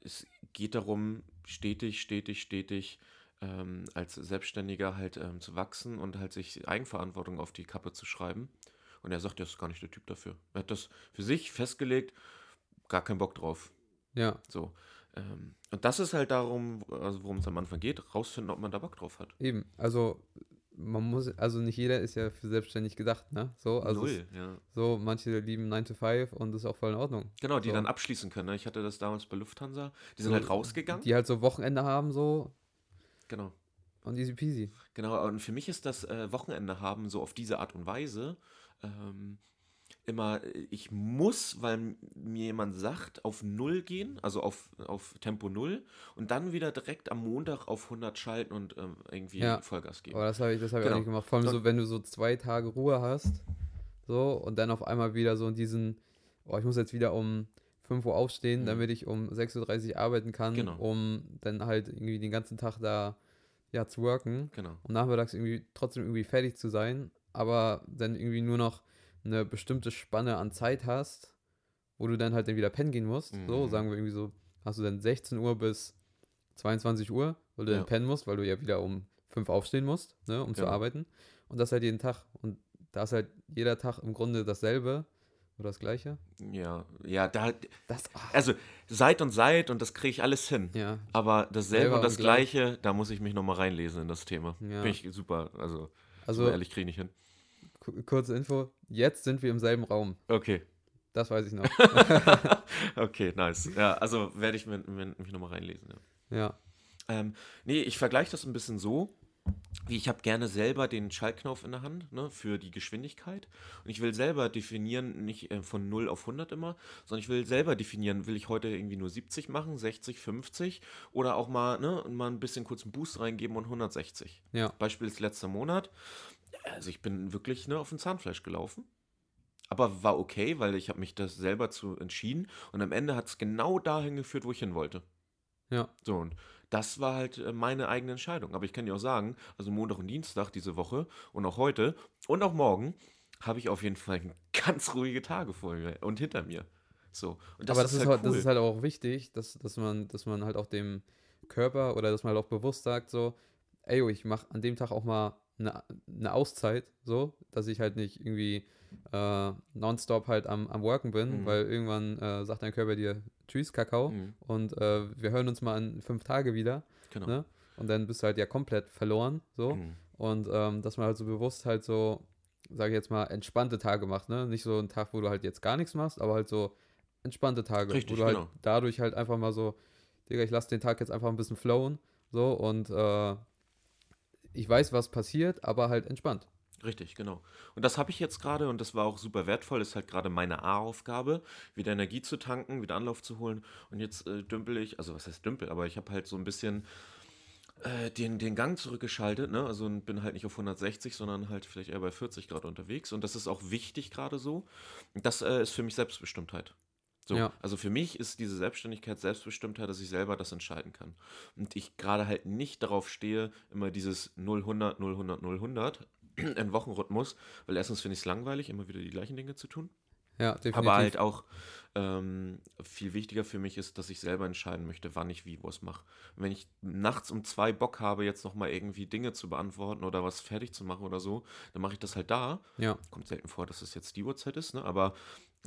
es geht darum, stetig, stetig, stetig ähm, als Selbstständiger halt ähm, zu wachsen und halt sich Eigenverantwortung auf die Kappe zu schreiben. Und er sagt, er ist gar nicht der Typ dafür. Er hat das für sich festgelegt, gar keinen Bock drauf. Ja, So. Ähm, und das ist halt darum, also worum es am Anfang geht, rausfinden, ob man da Bock drauf hat. eben. Also, man muss, also nicht jeder ist ja für selbstständig gedacht, ne? So, also es- Null, ja. so, manche lieben 9 to 5 und das ist auch voll in Ordnung. Genau, die So. dann abschließen können. Ne? Ich hatte das damals bei Lufthansa. Die sind So, halt rausgegangen. Die halt so Wochenende haben, so Genau. und easy peasy. Genau, und für mich ist das äh, Wochenende haben so auf diese Art und Weise ähm, immer, ich muss, weil mir jemand sagt, auf Null gehen, also auf, auf Tempo Null und dann wieder direkt am Montag auf 100 schalten und ähm, irgendwie Ja. Vollgas geben. Aber das habe ich, das hab ich auch Genau. nicht gemacht. Vor allem so, wenn du so zwei Tage Ruhe hast, so, und dann auf einmal wieder so in diesen, oh, ich muss jetzt wieder um 5 Uhr aufstehen, Mhm. damit ich um 6.30 Uhr arbeiten kann, Genau. um dann halt irgendwie den ganzen Tag da ja, zu worken Genau. und nachmittags irgendwie trotzdem irgendwie fertig zu sein, aber dann irgendwie nur noch eine bestimmte Spanne an Zeit hast, wo du dann halt dann wieder pennen gehen musst. So, Mhm. sagen wir irgendwie so hast du dann 16 Uhr bis 22 Uhr, weil du Ja. dann pennen musst, weil du ja wieder um 5 aufstehen musst, ne, um zu Genau. arbeiten. Und das halt jeden Tag. Und da ist halt jeder Tag im Grunde dasselbe oder das gleiche. Ja, ja, da, Das, ah, also Seit und Seit und das kriege ich alles hin. ja, Aber dasselbe Selber und das und gleich. Gleiche, da muss ich mich nochmal reinlesen in das Thema. Ja. Bin ich super, also, also so ehrlich kriege ich nicht hin. Ku- kurze Info, jetzt sind wir im selben Raum. Okay. Das weiß ich noch. okay, nice. Ja, also werde ich mir, mir, mich nochmal reinlesen. Ja. ja, Ähm, nee, ich vergleiche das ein bisschen so, wie ich habe gerne selber den Schaltknopf in der Hand ne, für die Geschwindigkeit. Und ich will selber definieren, nicht äh, von 0 auf 100 immer, sondern ich will selber definieren, will ich heute irgendwie nur 70 machen, 60, 50 oder auch mal, ne, mal ein bisschen kurz einen Boost reingeben und 160. ja, Beispiel ist letzter Monat. Also ich bin wirklich ne, auf dem Zahnfleisch gelaufen. Aber war okay, weil ich habe mich das selber zu entschieden. Und am Ende hat es genau dahin geführt, wo ich hin wollte. ja, So, und das war halt äh, meine eigene Entscheidung. Aber ich kann dir auch sagen, also Montag und Dienstag diese Woche und auch heute und auch morgen habe ich auf jeden Fall ganz ruhige Tage vor mir und hinter mir. So, und aber das ist, halt, das ist halt auch wichtig, dass, dass, man, dass man halt auch dem Körper oder dass man halt auch bewusst sagt, so, ey, yo, ich mache an dem Tag auch mal eine, eine Auszeit, so, dass ich halt nicht irgendwie äh, nonstop halt am, am Worken bin, Mhm. weil irgendwann äh, sagt dein Körper dir, tschüss, Kakao, Mhm, und äh, wir hören uns mal in fünf Tage wieder, genau. ne? Und dann bist du halt ja komplett verloren, so. Mhm. Und ähm, dass man halt so bewusst halt so, sage ich jetzt mal, entspannte Tage macht, ne? Nicht so ein Tag, wo du halt jetzt gar nichts machst, aber halt so entspannte Tage, Richtig, wo du halt genau. dadurch halt einfach mal so, Digga, ich lasse den Tag jetzt einfach ein bisschen flowen, so und äh, ich weiß, was passiert, aber halt entspannt. Richtig, genau. Und das habe ich jetzt gerade und das war auch super wertvoll. Ist halt gerade meine A-Aufgabe, wieder Energie zu tanken, wieder Anlauf zu holen. Und jetzt äh, dümpel ich, also was heißt dümpel, aber ich habe halt so ein bisschen äh, den, den Gang zurückgeschaltet, ne? Also und bin halt nicht auf 160, sondern halt vielleicht eher bei 40 Grad unterwegs. Und das ist auch wichtig gerade so. Und das äh, ist für mich Selbstbestimmtheit. So, Ja. also für mich ist diese Selbstständigkeit Selbstbestimmtheit, dass ich selber das entscheiden kann. Und ich gerade halt nicht darauf stehe, immer dieses 0, 100, 0, 100, 0, 100 in Wochenrhythmus, weil erstens finde ich es langweilig, immer wieder die gleichen Dinge zu tun. Ja, definitiv. Aber halt auch ähm, viel wichtiger für mich ist, dass ich selber entscheiden möchte, wann ich wie was mache. Wenn ich nachts um zwei Bock habe, jetzt nochmal irgendwie Dinge zu beantworten oder was fertig zu machen oder so, dann mache ich das halt da. ja, Kommt selten vor, dass es jetzt die Uhrzeit ist, ne? aber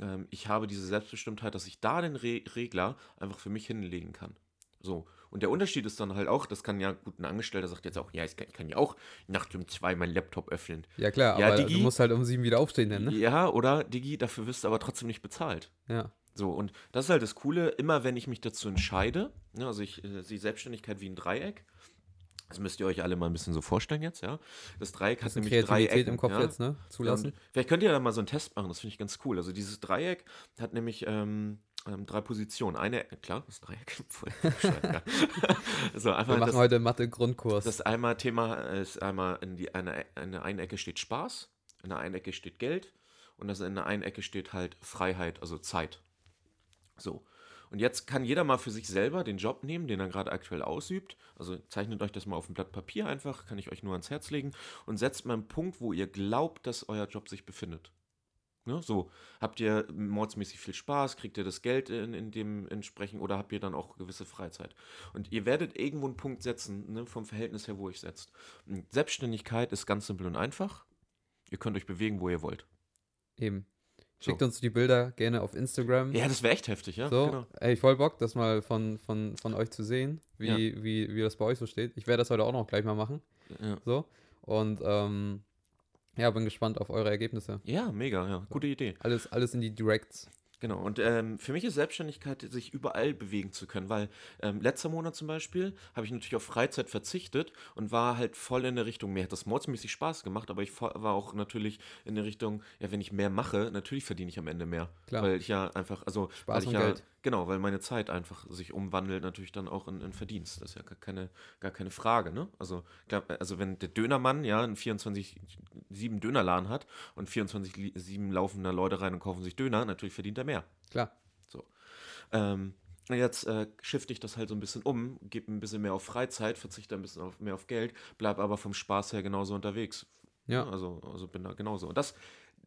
ähm, ich habe diese Selbstbestimmtheit, dass ich da den Re Regler einfach für mich hinlegen kann. So. Und der Unterschied ist dann halt auch, das kann ja gut ein Angestellter sagt jetzt auch, ja, ich kann, ich kann ja auch nachts um zwei meinen Laptop öffnen. ja klar, Ja, aber Digi- du musst halt um sieben wieder aufstehen dann, ne? Ja, oder Digi, dafür wirst du aber trotzdem nicht bezahlt. Ja, So, und das ist halt das Coole, immer wenn ich mich dazu entscheide, ne, also ich äh, sehe Selbstständigkeit wie ein Dreieck. Das müsst ihr euch alle mal ein bisschen so vorstellen jetzt, ja. Das Dreieck hat nämlich drei Kreativität Ecken. im Kopf ja? jetzt, ne? Zulassen. Und vielleicht könnt ihr da mal so einen Test machen, das finde ich ganz cool. Also dieses Dreieck hat nämlich ähm, ähm, drei Positionen. Eine, klar, das Dreieck. Bescheuert, ja. so, Wir einfach machen das, heute Mathe-Grundkurs. das einmal Thema ist einmal in die eine, in der einen Ecke steht Spaß, in der einen Ecke steht Geld und das in der einen Ecke steht halt Freiheit, also Zeit. So. Und jetzt kann jeder mal für sich selber den Job nehmen, den er gerade aktuell ausübt. Also zeichnet euch das mal auf ein Blatt Papier einfach, kann ich euch nur ans Herz legen und setzt mal einen Punkt, wo ihr glaubt, dass euer Job sich befindet. Ne? So, habt ihr mordsmäßig viel Spaß, kriegt ihr das Geld in, in dem entsprechend oder habt ihr dann auch gewisse Freizeit? Und ihr werdet irgendwo einen Punkt setzen, ne, vom Verhältnis her, wo ihr setzt. Und Selbstständigkeit ist ganz simpel und einfach. Ihr könnt euch bewegen, wo ihr wollt. Eben. So. Schickt uns die Bilder gerne auf Instagram. Ja, das wäre echt heftig, ja? So, Genau. ey, voll Bock, das mal von, von, von euch zu sehen, wie, Ja. wie, wie das bei euch so steht. Ich werde das heute auch noch gleich mal machen. Ja. So. Und ähm, ja, bin gespannt auf eure Ergebnisse. ja, mega, ja. Gute Idee. Alles, alles in die Directs. Genau, und ähm, für mich ist Selbstständigkeit, sich überall bewegen zu können, weil ähm, letzter Monat zum Beispiel habe ich natürlich auf Freizeit verzichtet und war halt voll in der Richtung, mir hat das mordsmäßig Spaß gemacht, aber ich war auch natürlich in der Richtung, ja, wenn ich mehr mache, natürlich verdiene ich am Ende mehr. Klar. Weil ich ja einfach, also, Spaß weil ich und ja, Geld. Genau, weil meine Zeit einfach sich umwandelt, natürlich dann auch in, in Verdienst. Das ist ja gar keine, gar keine Frage, ne? Also, glaub, also wenn der Dönermann ja einen 24-7 Dönerladen hat und 24-7 laufen da Leute rein und kaufen sich Döner, natürlich verdient er mehr. Klar. Ähm, und jetzt äh, shifte ich das halt so ein bisschen um, gebe ein bisschen mehr auf Freizeit, verzichte ein bisschen auf, mehr auf Geld, bleibe aber vom Spaß her genauso unterwegs. Ja. Also, also bin da genauso. Und das,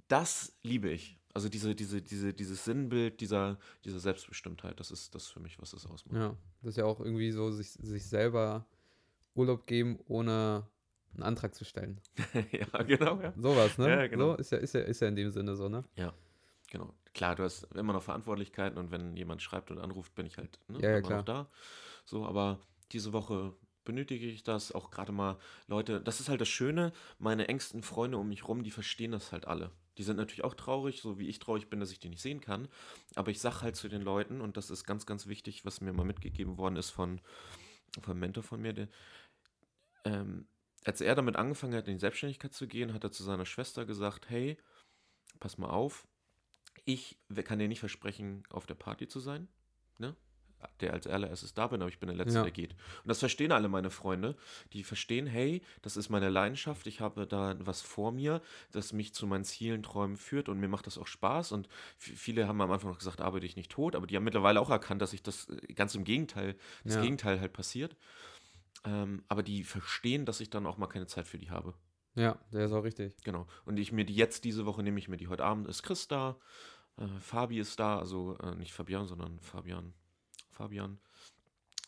das liebe ich. Also diese, diese, diese, dieses Sinnbild dieser, dieser Selbstbestimmtheit, das ist das für mich, was es ausmacht. Ja, das ist ja auch irgendwie so, sich, sich selber Urlaub geben, ohne einen Antrag zu stellen. ja, genau, ja. Sowas, ne? Ja, genau. So ist ja, ist ja, ist ja in dem Sinne so, ne? Genau. Klar, du hast immer noch Verantwortlichkeiten und wenn jemand schreibt und anruft, bin ich halt ne, Ja, ja, immer noch da. So, aber diese Woche benötige ich das auch gerade mal Leute, das ist halt das Schöne, meine engsten Freunde um mich rum, die verstehen das halt alle. Die sind natürlich auch traurig, so wie ich traurig bin, dass ich die nicht sehen kann. Aber ich sag halt zu den Leuten, und das ist ganz, ganz wichtig, was mir mal mitgegeben worden ist von, von einem Mentor von mir, der, ähm, als er damit angefangen hat, in die Selbstständigkeit zu gehen, hat er zu seiner Schwester gesagt, hey, pass mal auf, ich kann dir nicht versprechen, auf der Party zu sein, ne? Der als allererstes da bin, aber ich bin der Letzte, Ja. der geht. Und das verstehen alle meine Freunde. Die verstehen, hey, das ist meine Leidenschaft, ich habe da was vor mir, das mich zu meinen Zielen, Träumen führt und mir macht das auch Spaß. Und viele haben am Anfang noch gesagt, arbeite ich nicht tot, aber die haben mittlerweile auch erkannt, dass ich das äh, ganz im Gegenteil, das Ja. Gegenteil halt passiert. Ähm, aber die verstehen, dass ich dann auch mal keine Zeit für die habe. Ja, der ist auch richtig. Genau. Und ich mir die jetzt diese Woche nehme ich mir die heute Abend ist Chris da, äh, Fabi ist da, also äh, nicht Fabian, sondern Fabian. Fabian,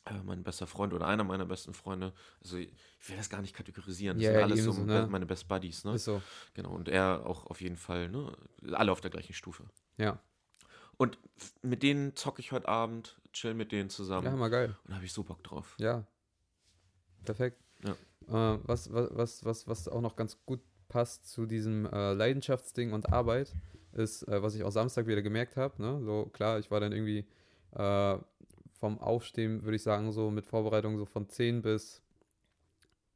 äh, mein bester Freund oder einer meiner besten Freunde. Also ich will das gar nicht kategorisieren. Das Ja, sind alles so ne? meine Best Buddies, ne? Ist so. Genau. Und er auch auf jeden Fall, ne? Alle auf der gleichen Stufe. Ja. Und mit denen zocke ich heute Abend, chill mit denen zusammen. Ja, mal geil. und da habe ich so Bock drauf. Ja. Perfekt. Ja. Äh, was, was, was, was, was auch noch ganz gut passt zu diesem äh, Leidenschaftsding und Arbeit, ist, äh, was ich auch Samstag wieder gemerkt habe. Ne? So, klar, ich war dann irgendwie äh, vom Aufstehen, würde ich sagen, so mit Vorbereitung so von 10 bis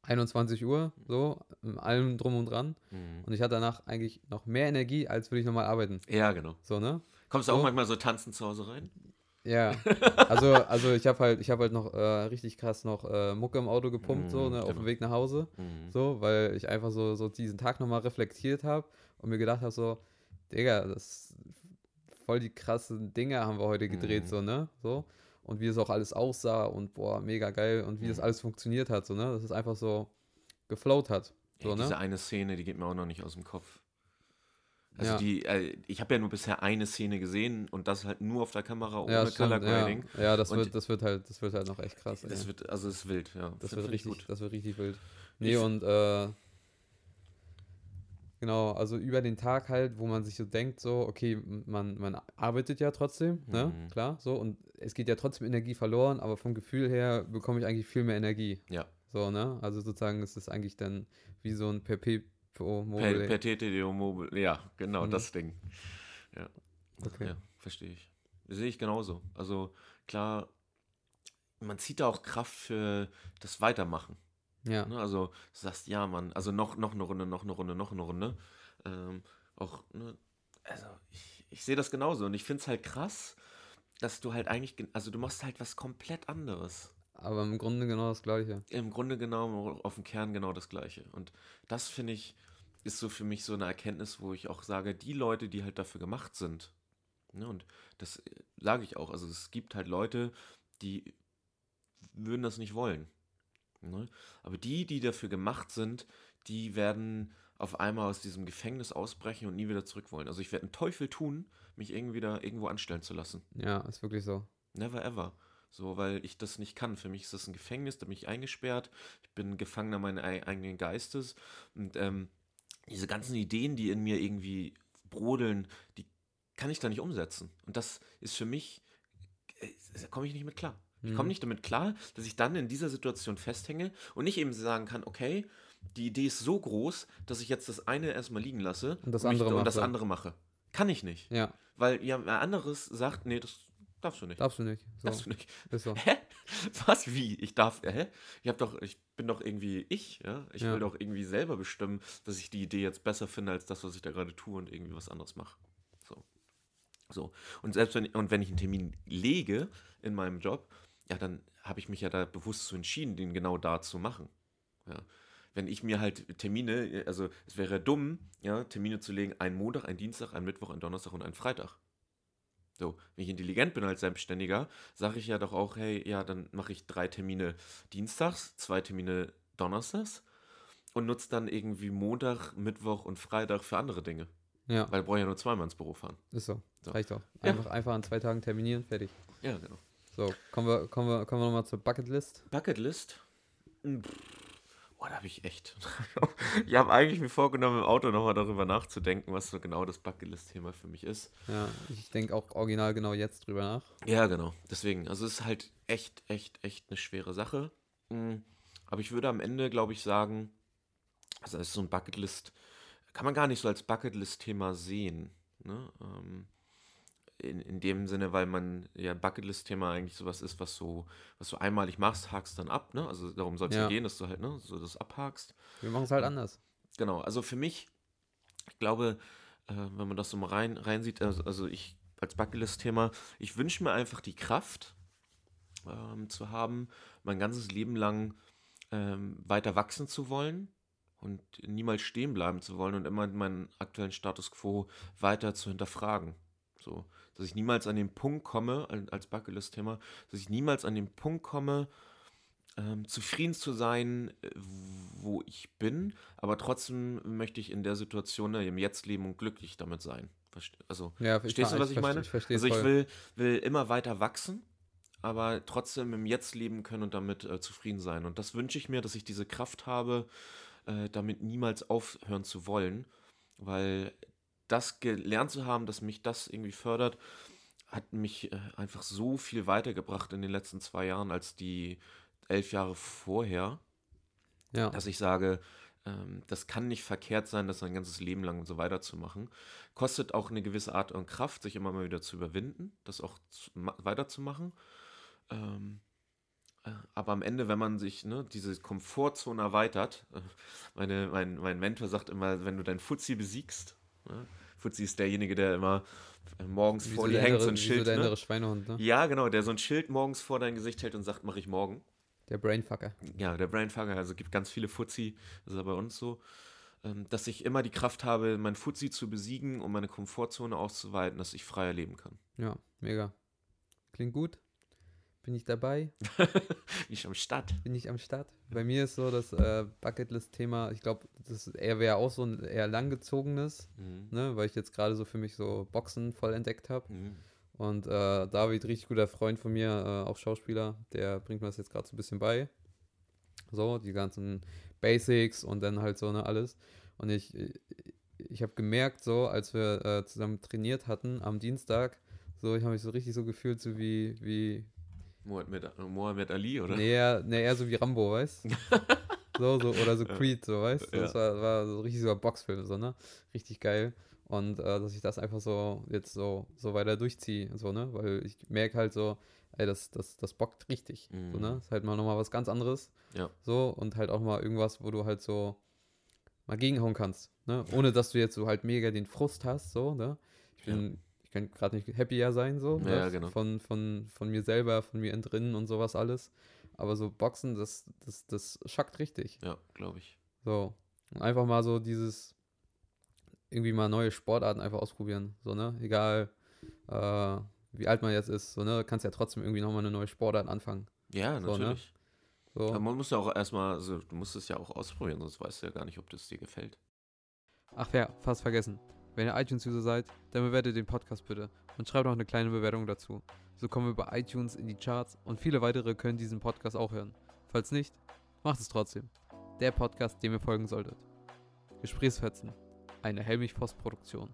21 Uhr, so, allem drum und dran. Mhm. Und ich hatte danach eigentlich noch mehr Energie, als würde ich nochmal arbeiten. Ja, genau. So, ne? Kommst du auch So. manchmal so tanzen zu Hause rein? Ja, also, also ich habe halt, ich habe halt noch äh, richtig krass noch äh, Mucke im Auto gepumpt, so, Mm, ne, auf genau. dem Weg nach Hause. Mhm. So, weil ich einfach so, so diesen Tag nochmal reflektiert habe und mir gedacht habe, so, Digga, das voll die krassen Dinge haben wir heute gedreht, Mhm. so, ne? So. Und wie es auch alles aussah und boah, mega geil und wie das Mhm. alles funktioniert hat, so, ne? Dass es einfach so geflowt hat. So, Ey, ne? diese eine Szene, die geht mir auch noch nicht aus dem Kopf. Also Ja. die, äh, ich habe ja nur bisher eine Szene gesehen und das halt nur auf der Kamera ohne Ja, Color stimmt, ja. Grading. ja, das Und- wird, das wird halt, das wird halt noch echt krass. Das ey. wird, also es ist wild, ja. Das Find- wird richtig, das wird richtig wild. Nee, Ich- und äh, genau, also über den Tag halt, wo man sich so denkt, so, okay, man, man arbeitet ja trotzdem, ne? Mhm. Klar, so, und es geht ja trotzdem Energie verloren, aber vom Gefühl her bekomme ich eigentlich viel mehr Energie. Ja. So, ne? Also sozusagen ist es eigentlich dann wie so ein Perpetuum Per, mobile. per TTDO Mobile, ja, genau, Mhm. das Ding. Ja, Okay. ja verstehe ich. Sehe ich genauso. Also klar, man zieht da auch Kraft für das Weitermachen. Ja, Ne? Also du sagst, ja, Mann, also noch, noch eine Runde, noch eine Runde, noch eine Runde. Ähm, auch, ne, also ich, ich sehe das genauso und ich finde es halt krass, dass du halt eigentlich, gen- also du machst halt was komplett anderes. aber im Grunde genau das Gleiche. Im Grunde genau auf dem Kern genau das Gleiche. Und das finde ich, ist so für mich so eine Erkenntnis, wo ich auch sage, die Leute, die halt dafür gemacht sind, ne, und das äh, sage ich auch, also es gibt halt Leute, die würden das nicht wollen. Ne? Aber die, die dafür gemacht sind, die werden auf einmal aus diesem Gefängnis ausbrechen und nie wieder zurück wollen. Also ich werde einen Teufel tun, mich irgendwie da irgendwo anstellen zu lassen. Ja, ist wirklich so. Never ever. So, weil ich das nicht kann. Für mich ist das ein Gefängnis, da bin ich eingesperrt. Ich bin Gefangener meines ei- eigenen Geistes. Und ähm, diese ganzen Ideen, die in mir irgendwie brodeln, die kann ich da nicht umsetzen. Und das ist für mich, äh, da komme ich nicht mit klar. Ich komme Mhm. nicht damit klar, dass ich dann in dieser Situation festhänge und nicht eben sagen kann, okay, die Idee ist so groß, dass ich jetzt das eine erstmal liegen lasse Und das mich- andere und das mache. andere mache. Kann ich nicht. Ja, Weil ja, wer anderes sagt, nee, das darfst du nicht. darfst du nicht. So, Darfst du nicht. so. Hä? Was? Wie? Ich darf. Hä? Ich hab doch, ich bin doch irgendwie ich, ja. Ich Ja. will doch irgendwie selber bestimmen, dass ich die Idee jetzt besser finde als das, was ich da gerade tue und irgendwie was anderes mache. So. So. Und selbst wenn und wenn ich einen Termin lege in meinem Job, ja, dann habe ich mich ja da bewusst zu entschieden, den genau da zu machen. Ja. Wenn ich mir halt Termine, also es wäre dumm, ja, Termine zu legen, einen Montag, einen Dienstag, einen Mittwoch, einen Donnerstag und einen Freitag. So, wenn ich intelligent bin als Selbstständiger, sage ich ja doch auch, hey, ja, dann mache ich drei Termine dienstags, zwei Termine donnerstags und nutze dann irgendwie Montag, Mittwoch und Freitag für andere Dinge. Ja, Weil ich brauche ja nur zweimal ins Büro fahren. ist so. So. Reicht doch. Ja. Einfach, einfach an zwei Tagen terminieren, fertig. Ja, genau. So, kommen wir, kommen wir, kommen wir nochmal zur Bucketlist. Bucketlist? Hm. Boah, da habe ich echt. ich habe eigentlich mir vorgenommen, im Auto nochmal darüber nachzudenken, was so genau das Bucketlist-Thema für mich ist. Ja, ich denke auch original genau jetzt drüber nach. Ja, genau. Deswegen, also es ist halt echt, echt, echt eine schwere Sache. Mm, Aber ich würde am Ende, glaube ich, sagen, also es ist so ein Bucketlist, kann man gar nicht so als Bucketlist-Thema sehen. Ne? Ähm, in, in dem Sinne, weil man ja Bucketlist-Thema eigentlich sowas ist, was so, was du einmalig machst, hakst dann ab, ne? Also darum soll es ja. Ja. gehen, dass du halt, ne, so das abhakst. Wir machen es halt anders. Genau, also für mich, ich glaube, äh, wenn man das so mal rein, reinsieht, also, also ich als Bucketlist-Thema, ich wünsche mir einfach die Kraft ähm, zu haben, mein ganzes Leben lang ähm, weiter wachsen zu wollen und niemals stehen bleiben zu wollen und immer meinen aktuellen Status quo weiter zu hinterfragen. So, dass ich niemals an den Punkt komme, al- als Bucketlist-Thema, dass ich niemals an den Punkt komme, ähm, zufrieden zu sein, äh, wo ich bin, aber trotzdem möchte ich in der Situation äh, im Jetzt leben und glücklich damit sein. Verste also, Ja, Verstehst du, was ich meine? Ich also ich will, will immer weiter wachsen, aber trotzdem im Jetzt leben können und damit äh, zufrieden sein. Und das wünsche ich mir, dass ich diese Kraft habe, äh, damit niemals aufhören zu wollen, weil das gelernt zu haben, dass mich das irgendwie fördert, hat mich äh, einfach so viel weitergebracht in den letzten zwei Jahren als die elf Jahre vorher, Ja, dass ich sage, ähm, das kann nicht verkehrt sein, das sein ganzes Leben lang so weiterzumachen. Kostet auch eine gewisse Art und Kraft, sich immer mal wieder zu überwinden, das auch zu, ma- weiterzumachen. Ähm, äh, aber am Ende, wenn man sich ne, diese Komfortzone erweitert, äh, meine, mein, mein Mentor sagt immer, wenn du dein Fuzzi besiegst, ne, Fuzzi ist derjenige, der immer äh, morgens wie vor so dir hängt, so innere, ein wie so Schild. der Ne? innere Schweinehund, ne? Ja, genau, der so ein Schild morgens vor dein Gesicht hält und sagt, mache ich morgen. Der Brainfucker. Ja, der Brainfucker, also gibt ganz viele Fuzzi, das ist ja bei uns so, ähm, dass ich immer die Kraft habe, mein Fuzzi zu besiegen, um meine Komfortzone auszuweiten, dass ich freier leben kann. Ja, mega. Klingt gut. Bin ich dabei? Ich am Start. Bin ich am Start? Bei mir ist so das äh, Bucketlist-Thema, ich glaube, das er wäre auch so ein eher langgezogenes, Mhm. ne, weil ich jetzt gerade so für mich so Boxen voll entdeckt habe. Mhm. Und äh, David, richtig guter Freund von mir, äh, auch Schauspieler, der bringt mir das jetzt gerade so ein bisschen bei. So, die ganzen Basics und dann halt so, ne, alles. Und ich, ich habe gemerkt, so, als wir äh, zusammen trainiert hatten am Dienstag, so, ich habe mich so richtig so gefühlt, so wie, wie, Mohammed, Mohammed Ali, oder? nee, eher, nee, eher so wie Rambo, weißt So, so, oder so Ja. Creed, so, weißt Ja. Das war, war so richtig so ein Boxfilm, so, ne? Richtig geil. Und äh, dass ich das einfach so jetzt so, so weiter durchziehe, so, ne? Weil ich merke halt so, ey, das, das, das bockt richtig. So, ne? Mhm. Ist halt mal nochmal was ganz anderes. Ja. So, und halt auch mal irgendwas, wo du halt so mal gegenhauen kannst, ne? Ohne dass du jetzt so halt mega den Frust hast, so, ne? Ich Ja. bin, kann gerade nicht happier sein, so, ne? Ja, genau. Von, von, von mir selber, von mir innen drinnen und sowas alles. Aber so Boxen, das, das, das schockt richtig. Ja, glaube ich. So. Und einfach mal so dieses, irgendwie mal neue Sportarten einfach ausprobieren. So, ne? Egal, äh, wie alt man jetzt ist, so, ne? Kannst ja trotzdem irgendwie nochmal eine neue Sportart anfangen. Ja, So, ne? natürlich. So. Aber man muss ja auch erstmal, also du musst es ja auch ausprobieren, sonst weißt du ja gar nicht, ob das dir gefällt. Ach ja, fast vergessen. Wenn ihr iTunes-User seid, dann bewertet den Podcast bitte und schreibt noch eine kleine Bewertung dazu. So kommen wir bei iTunes in die Charts und viele weitere können diesen Podcast auch hören. Falls nicht, macht es trotzdem. Der Podcast, dem ihr folgen solltet. Gesprächsfetzen. Eine Helmich-Post-Produktion.